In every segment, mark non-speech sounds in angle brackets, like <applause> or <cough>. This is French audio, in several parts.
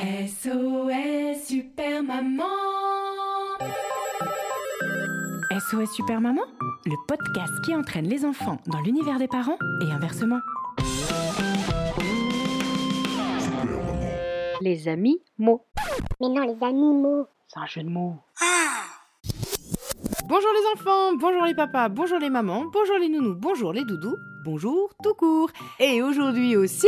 SOS Super Maman SOS Super Maman, le podcast qui entraîne les enfants dans l'univers des parents et inversement. Les amis mots. Mais non, les animaux. C'est un jeu de mots. Bonjour les enfants, bonjour les papas, bonjour les mamans, bonjour les nounous, bonjour les doudous, bonjour tout court. Et aujourd'hui aussi,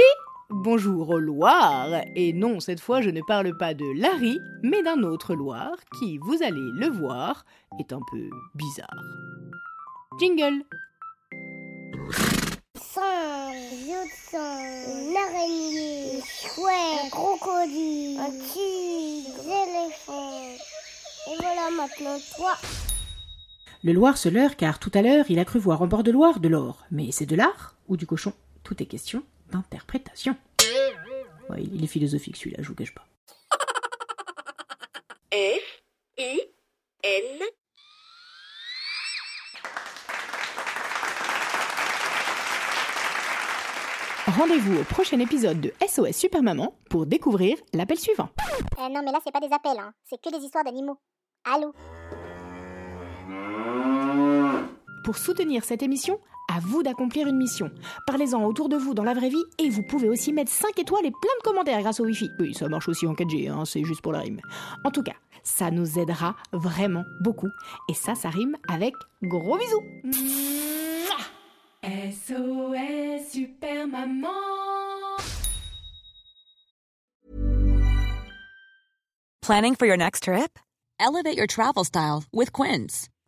bonjour au Loir. Et non, cette fois je ne parle pas de Larry, mais d'un autre Loir qui, vous allez le voir, est un peu bizarre. Jingle yodsin, une araignée, une chouette, un crocodile, un tigre, des éléphants. Et voilà maintenant toi. Le Loir se leurre car tout à l'heure il a cru voir en bord de Loire de l'or. Mais c'est de l'art ou du cochon? Tout est question d'interprétation. Ouais, il est philosophique celui-là, je vous cache pas. <laughs> F I N Rendez-vous au prochain épisode de SOS Super Maman pour découvrir l'appel suivant. Euh, non, mais là, c'est pas des appels, hein. c'est que des histoires d'animaux. Allô? Pour soutenir cette émission, à vous d'accomplir une mission. Parlez-en autour de vous dans la vraie vie et vous pouvez aussi mettre 5 étoiles et plein de commentaires grâce au Wi-Fi. Oui, ça marche aussi en 4G, hein, c'est juste pour la rime. En tout cas, ça nous aidera vraiment beaucoup. Et ça, ça rime avec gros bisous. SOS Super Maman Planning for your next trip? Elevate your travel style with Quince.